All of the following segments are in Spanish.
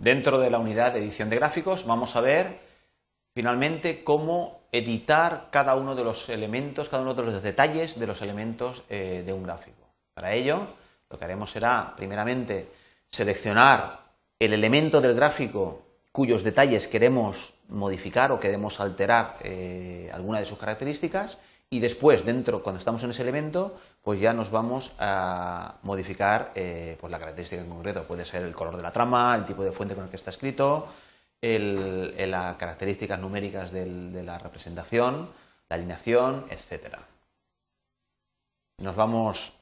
Dentro de la unidad de edición de gráficos vamos a ver finalmente cómo editar cada uno de los elementos, cada uno de los detalles de los elementos eh, de un gráfico. Para ello, lo que haremos será, primeramente, seleccionar el elemento del gráfico cuyos detalles queremos modificar o queremos alterar eh, alguna de sus características y después, dentro, cuando estamos en ese elemento, pues ya nos vamos a modificar eh, pues la característica en concreto. Puede ser el color de la trama, el tipo de fuente con el que está escrito, las características numéricas de la representación, la alineación, etc. Nos vamos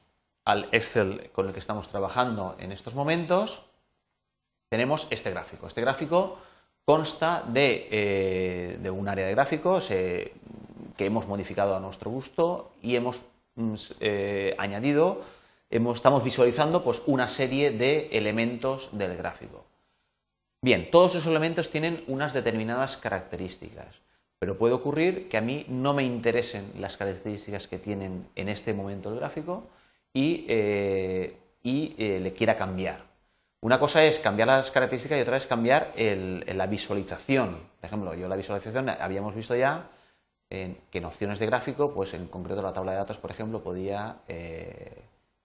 al Excel con el que estamos trabajando en estos momentos. Tenemos este gráfico. Este gráfico consta de, eh, un área de gráficos, que hemos modificado a nuestro gusto y hemos mm, eh, añadido, estamos visualizando pues, una serie de elementos del gráfico. Bien, todos esos elementos tienen unas determinadas características, pero puede ocurrir que a mí no me interesen las características que tienen en este momento el gráfico y, eh, eh, le quiera cambiar. Una cosa es cambiar las características y otra es cambiar la visualización. Por ejemplo, yo la visualización habíamos visto ya que en opciones de gráfico, pues en concreto la tabla de datos, por ejemplo, podía eh,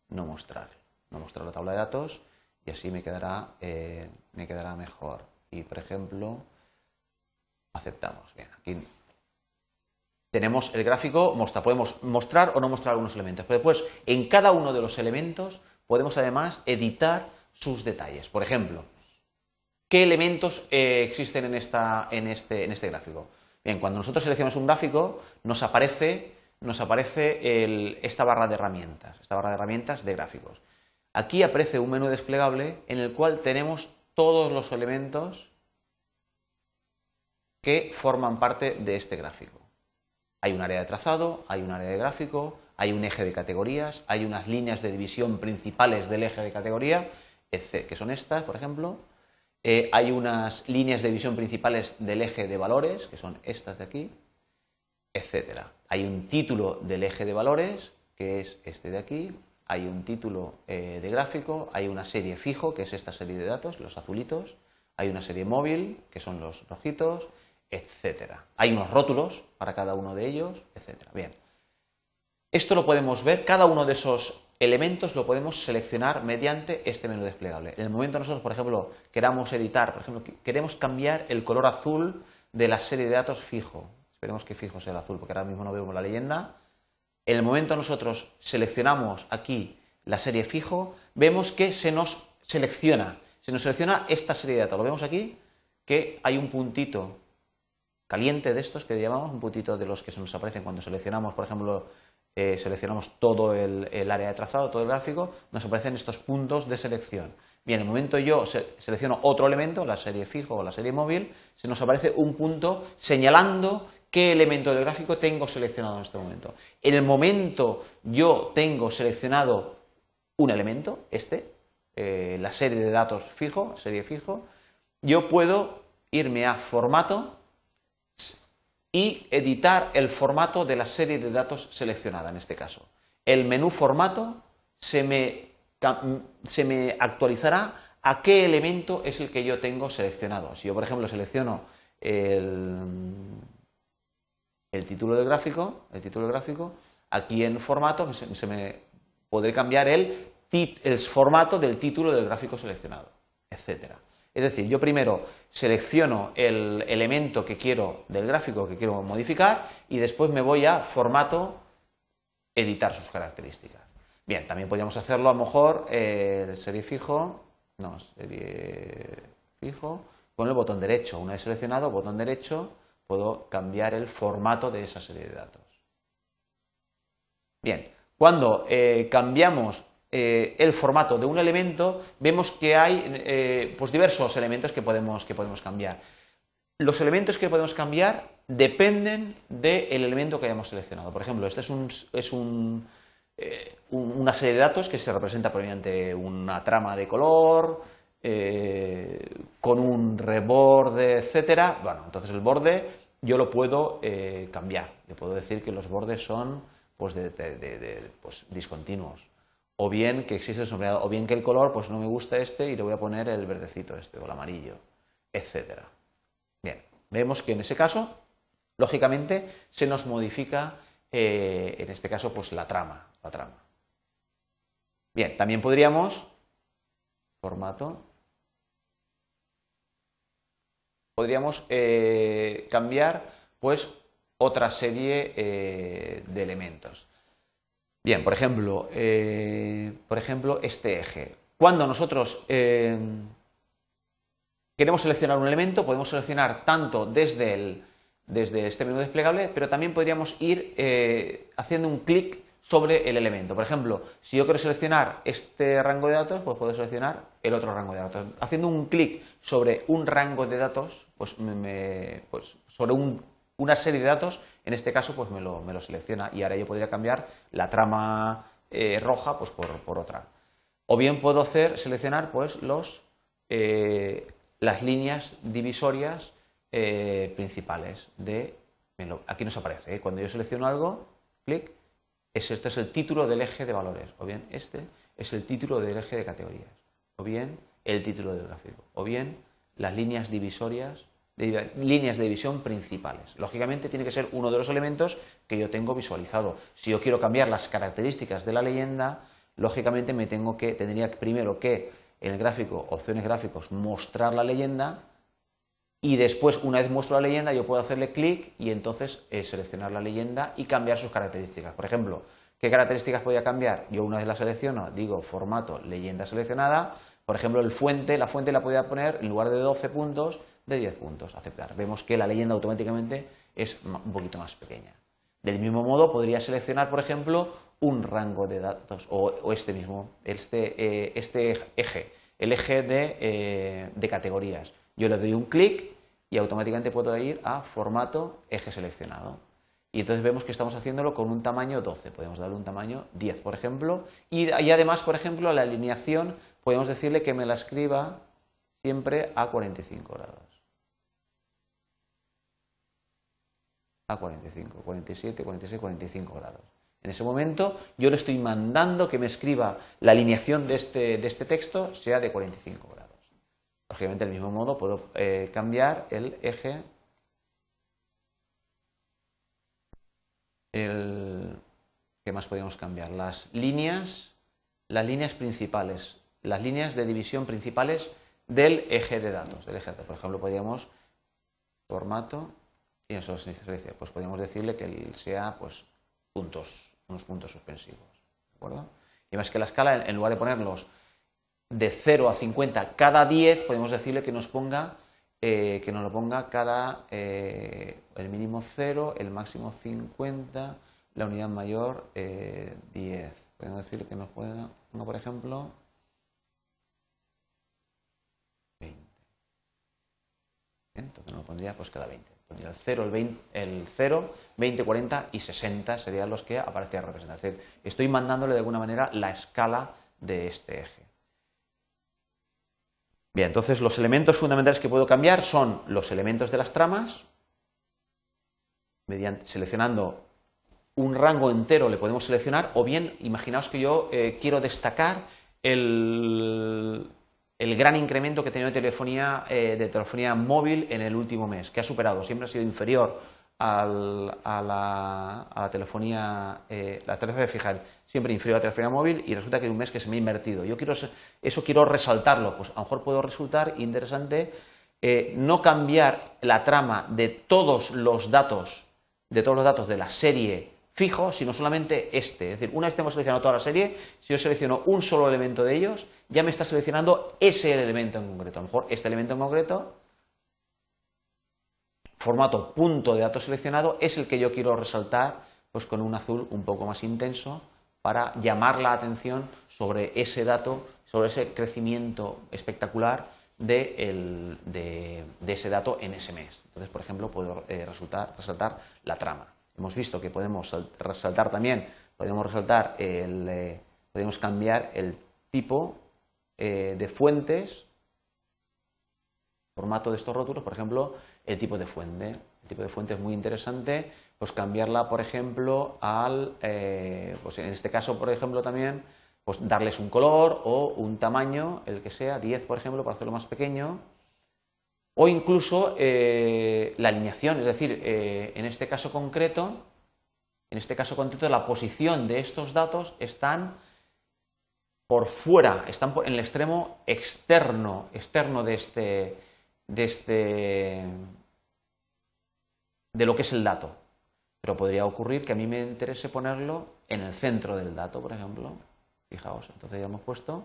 no mostrar, no mostrar la tabla de datos y así me quedará, eh, me quedará mejor. Y, por ejemplo, aceptamos. Bien, aquí tenemos el gráfico, podemos mostrar o no mostrar algunos elementos, pero después en cada uno de los elementos podemos además editar sus detalles. Por ejemplo, ¿qué elementos eh, existen en, esta, en, este, en este gráfico? Bien, cuando nosotros seleccionamos un gráfico, nos aparece, nos aparece esta barra de herramientas, esta barra de herramientas de gráficos. Aquí aparece un menú desplegable en el cual tenemos todos los elementos que forman parte de este gráfico. Hay un área de trazado, hay un área de gráfico, hay un eje de categorías, hay unas líneas de división principales del eje de categoría, que son estas, por ejemplo, eh, hay unas líneas de visión principales del eje de valores, que son estas de aquí, etcétera. Hay un título del eje de valores, que es este de aquí. Hay un título eh, de gráfico, hay una serie fijo, que es esta serie de datos, los azulitos. Hay una serie móvil, que son los rojitos, etcétera. Hay unos rótulos para cada uno de ellos, etcétera. Bien. Esto lo podemos ver, cada uno de esos elementos lo podemos seleccionar mediante este menú desplegable. En el momento nosotros, por ejemplo, queramos editar, por ejemplo, queremos cambiar el color azul de la serie de datos fijo. Esperemos que fijo sea el azul, porque ahora mismo no vemos la leyenda. En el momento nosotros seleccionamos aquí la serie fijo, vemos que se nos selecciona, se nos selecciona esta serie de datos. Lo vemos aquí, que hay un puntito caliente de estos que llamamos, un puntito de los que se nos aparecen cuando seleccionamos, por ejemplo, eh, seleccionamos todo el, área de trazado, todo el gráfico, nos aparecen estos puntos de selección. Bien, en el momento yo selecciono otro elemento, la serie fijo o la serie móvil, se nos aparece un punto señalando qué elemento del gráfico tengo seleccionado en este momento. En el momento yo tengo seleccionado un elemento, este, eh, la serie de datos fijo, serie fijo, yo puedo irme a formato, y editar el formato de la serie de datos seleccionada en este caso. El menú formato se me, actualizará a qué elemento es el que yo tengo seleccionado. Si yo, por ejemplo, selecciono el, título del gráfico, el título del gráfico, aquí en formato se, me podré cambiar el, el formato del título del gráfico seleccionado, etcétera. Es decir, yo primero selecciono el elemento que quiero del gráfico que quiero modificar y después me voy a formato, editar sus características. Bien, también podríamos hacerlo a lo mejor eh, serie fijo, no, serie fijo, con el botón derecho. Una vez seleccionado, botón derecho, puedo cambiar el formato de esa serie de datos. Bien, cuando eh, cambiamos eh, el formato de un elemento, vemos que hay eh, pues diversos elementos que podemos, que podemos cambiar. Los elementos que podemos cambiar dependen del elemento que hayamos seleccionado. Por ejemplo, este es, un, es eh, una serie de datos que se representa mediante una trama de color, con un reborde, etcétera. Bueno, entonces el borde yo lo puedo cambiar. Yo puedo decir que los bordes son pues, pues, discontinuos o bien que existe el sombreado, o bien que el color, pues no me gusta este y le voy a poner el verdecito este, o el amarillo, etcétera. Bien, vemos que en ese caso, lógicamente, se nos modifica, eh, en este caso, pues la trama, la trama. Bien, también podríamos, formato, podríamos eh, cambiar, pues, otra serie eh, de elementos. Bien, por ejemplo, eh, por ejemplo, este eje. Cuando nosotros eh, queremos seleccionar un elemento, podemos seleccionar tanto desde, el, desde este menú desplegable, pero también podríamos ir eh, haciendo un clic sobre el elemento. Por ejemplo, si yo quiero seleccionar este rango de datos, pues puedo seleccionar el otro rango de datos. Haciendo un clic sobre un rango de datos, pues, me, pues sobre un una serie de datos, en este caso pues me lo, selecciona y ahora yo podría cambiar la trama eh, roja pues por, otra. O bien puedo hacer, seleccionar pues los, eh, las líneas divisorias eh, principales de... Aquí nos aparece, cuando yo selecciono algo, clic, es, este es el título del eje de valores, o bien este es el título del eje de categorías, o bien el título del gráfico, o bien las líneas divisorias líneas de división principales. Lógicamente tiene que ser uno de los elementos que yo tengo visualizado. Si yo quiero cambiar las características de la leyenda, lógicamente me tengo que, tendría primero que en el gráfico, opciones gráficos, mostrar la leyenda y después, una vez muestro la leyenda, yo puedo hacerle clic y entonces eh, seleccionar la leyenda y cambiar sus características. Por ejemplo, ¿qué características podría cambiar? Yo una vez la selecciono, digo formato leyenda seleccionada, por ejemplo, el fuente, la fuente la podría poner en lugar de 12 puntos, de 10 puntos, aceptar. Vemos que la leyenda automáticamente es un poquito más pequeña. Del mismo modo, podría seleccionar, por ejemplo, un rango de datos o, este mismo, este, eh, este, eje, el eje de, eh, de categorías. Yo le doy un clic y automáticamente puedo ir a formato eje seleccionado. Y entonces vemos que estamos haciéndolo con un tamaño 12. Podemos darle un tamaño 10, por ejemplo. Y, además, por ejemplo, la alineación, podemos decirle que me la escriba siempre a 45 grados. A 45, 47, 46, 45 grados. En ese momento yo le estoy mandando que me escriba la alineación de este, de este texto sea de 45 grados. Lógicamente, del mismo modo, puedo eh, cambiar el eje. El, ¿Qué más podemos cambiar? Las líneas, las líneas principales, las líneas de división principales del eje de datos. Del eje Por ejemplo, podríamos formato y eso significa, pues podríamos decirle que sea pues, puntos, unos puntos suspensivos. ¿De acuerdo? Y más que la escala, en lugar de ponerlos de 0 a 50 cada 10, podemos decirle que nos ponga eh, que nos lo ponga cada eh, el mínimo 0, el máximo 50, la unidad mayor eh, 10. Podemos decirle que nos ponga, por ejemplo, 20. Entonces nos lo pondría pues cada 20 el 0, el 20, el 0, 20, 40 y 60 serían los que aparecían representados. Es estoy mandándole de alguna manera la escala de este eje. Bien, entonces los elementos fundamentales que puedo cambiar son los elementos de las tramas, mediante, seleccionando un rango entero le podemos seleccionar, o bien, imaginaos que yo eh, quiero destacar el, el gran incremento que ha tenido de telefonía, eh, de telefonía móvil en el último mes, que ha superado, siempre ha sido inferior a, la, telefonía, eh, la telefonía fija, siempre inferior a la telefonía móvil y resulta que hay un mes que se me ha invertido. Yo quiero, eso quiero resaltarlo, pues a lo mejor puedo resultar interesante eh, no cambiar la trama de todos los datos, de todos los datos de la serie fijo, sino solamente este. Es decir, una vez que hemos seleccionado toda la serie, si yo selecciono un solo elemento de ellos, ya me está seleccionando ese elemento en concreto. A lo mejor este elemento en concreto, formato punto de dato seleccionado, es el que yo quiero resaltar pues con un azul un poco más intenso para llamar la atención sobre ese dato, sobre ese crecimiento espectacular de, ese dato en ese mes. Entonces, por ejemplo, puedo eh, resaltar la trama. Hemos visto que podemos resaltar también, podemos resaltar el, eh, podemos cambiar el tipo eh, de fuentes, formato de estos rótulos, por ejemplo, el tipo de fuente. El tipo de fuente es muy interesante, pues cambiarla, por ejemplo, al, eh, pues en este caso, por ejemplo, también pues darles un color o un tamaño, el que sea, 10 por ejemplo, para hacerlo más pequeño, o incluso eh, la alineación, es decir, eh, en este caso concreto, en este caso concreto la posición de estos datos están por fuera, están en el extremo externo, externo de este, de este, de lo que es el dato. Pero podría ocurrir que a mí me interese ponerlo en el centro del dato, por ejemplo. Fijaos, entonces ya hemos puesto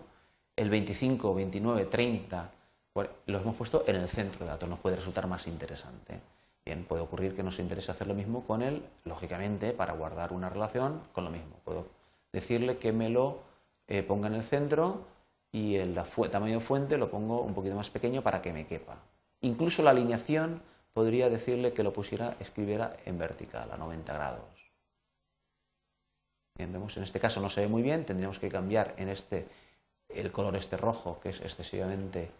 el 25, 29, 30, lo hemos puesto en el centro del dato, nos puede resultar más interesante. Bien, puede ocurrir que nos interese hacer lo mismo con él, lógicamente, para guardar una relación con lo mismo. Puedo decirle que me lo eh, ponga en el centro y el tamaño de fuente lo pongo un poquito más pequeño para que me quepa. Incluso la alineación podría decirle que lo pusiera, escribiera en vertical, a 90 grados. Bien, vemos en este caso no se ve muy bien, tendríamos que cambiar en este el color este rojo, que es excesivamente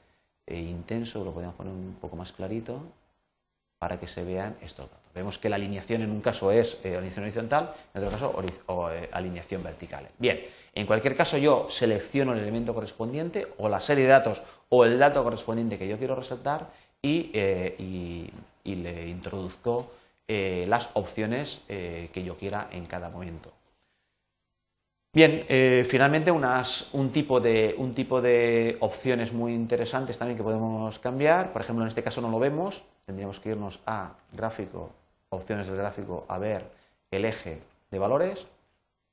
intenso, lo podemos poner un poco más clarito, para que se vean estos datos. Vemos que la alineación en un caso es eh, alineación horizontal, en otro caso eh, alineación vertical. Bien, en cualquier caso yo selecciono el elemento correspondiente o la serie de datos o el dato correspondiente que yo quiero resaltar y, eh, le introduzco las opciones que yo quiera en cada momento. Bien, finalmente un, tipo de, un tipo de opciones muy interesantes también que podemos cambiar. Por ejemplo, en este caso no lo vemos, tendríamos que irnos a gráfico, opciones del gráfico, a ver el eje de valores.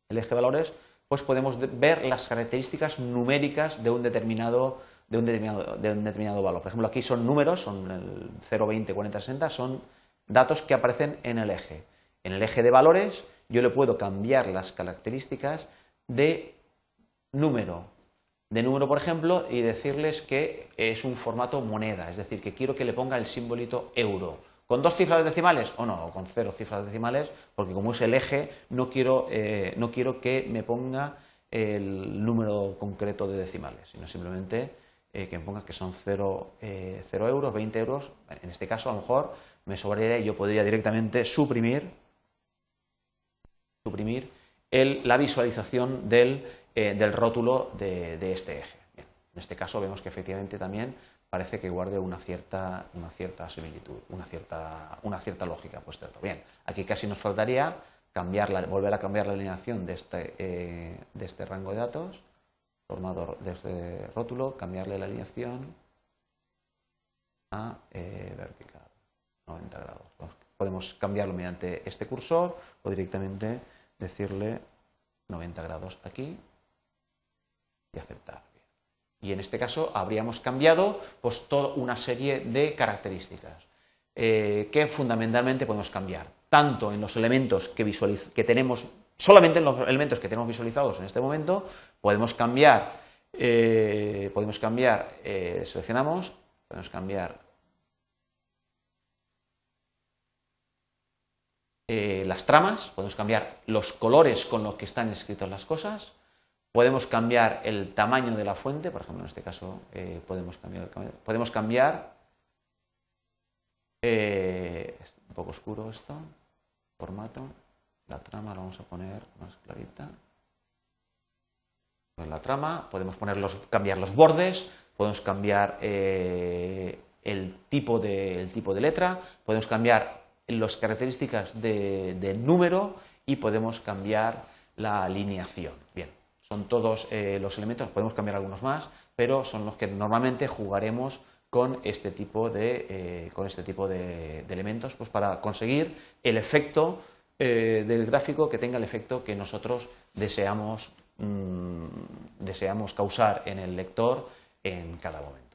El eje de valores, pues podemos ver las características numéricas de un determinado, de un determinado, de un determinado valor. Por ejemplo, aquí son números, son el 0, 20, 40, 60, son datos que aparecen en el eje. En el eje de valores yo le puedo cambiar las características de número, de número, por ejemplo, y decirles que es un formato moneda, es decir, que quiero que le ponga el simbolito euro. ¿Con dos cifras decimales o no? O con cero cifras decimales, porque como es el eje, no quiero, eh, no quiero que me ponga el número concreto de decimales, sino simplemente eh, que me ponga que son 0, eh, euros, 20 euros. En este caso, a lo mejor me sobraría y yo podría directamente suprimir, suprimir la visualización del eh, del rótulo de, este eje. en este caso vemos que efectivamente también parece que guarde una cierta, una cierta similitud, una cierta, una cierta lógica. Pues Bien, aquí casi nos faltaría volver a cambiar la alineación de este, eh, de este rango de datos, formado de este rótulo, cambiarle la alineación a eh, vertical, 90 grados. Podemos cambiarlo mediante este cursor o directamente decirle 90 grados aquí y aceptar. Y en este caso habríamos cambiado pues, toda una serie de características eh, que fundamentalmente podemos cambiar, tanto en los elementos que, que tenemos, solamente en los elementos que tenemos visualizados en este momento, podemos cambiar, eh, podemos cambiar, eh, seleccionamos, podemos cambiar las tramas, podemos cambiar los colores con los que están escritas las cosas, Podemos cambiar el tamaño de la fuente, por ejemplo, en este caso eh, podemos cambiar, podemos cambiar eh, un poco oscuro esto, formato, la trama la vamos a poner más clarita. La trama podemos cambiar los bordes, podemos cambiar eh, el, tipo de, tipo de letra, podemos cambiar las características de número y podemos cambiar la alineación. Bien, son todos eh, los elementos, podemos cambiar algunos más, pero son los que normalmente jugaremos con este tipo de, eh, con este tipo de, elementos pues para conseguir el efecto eh, del gráfico que tenga el efecto que nosotros deseamos, mm, deseamos causar en el lector en cada momento.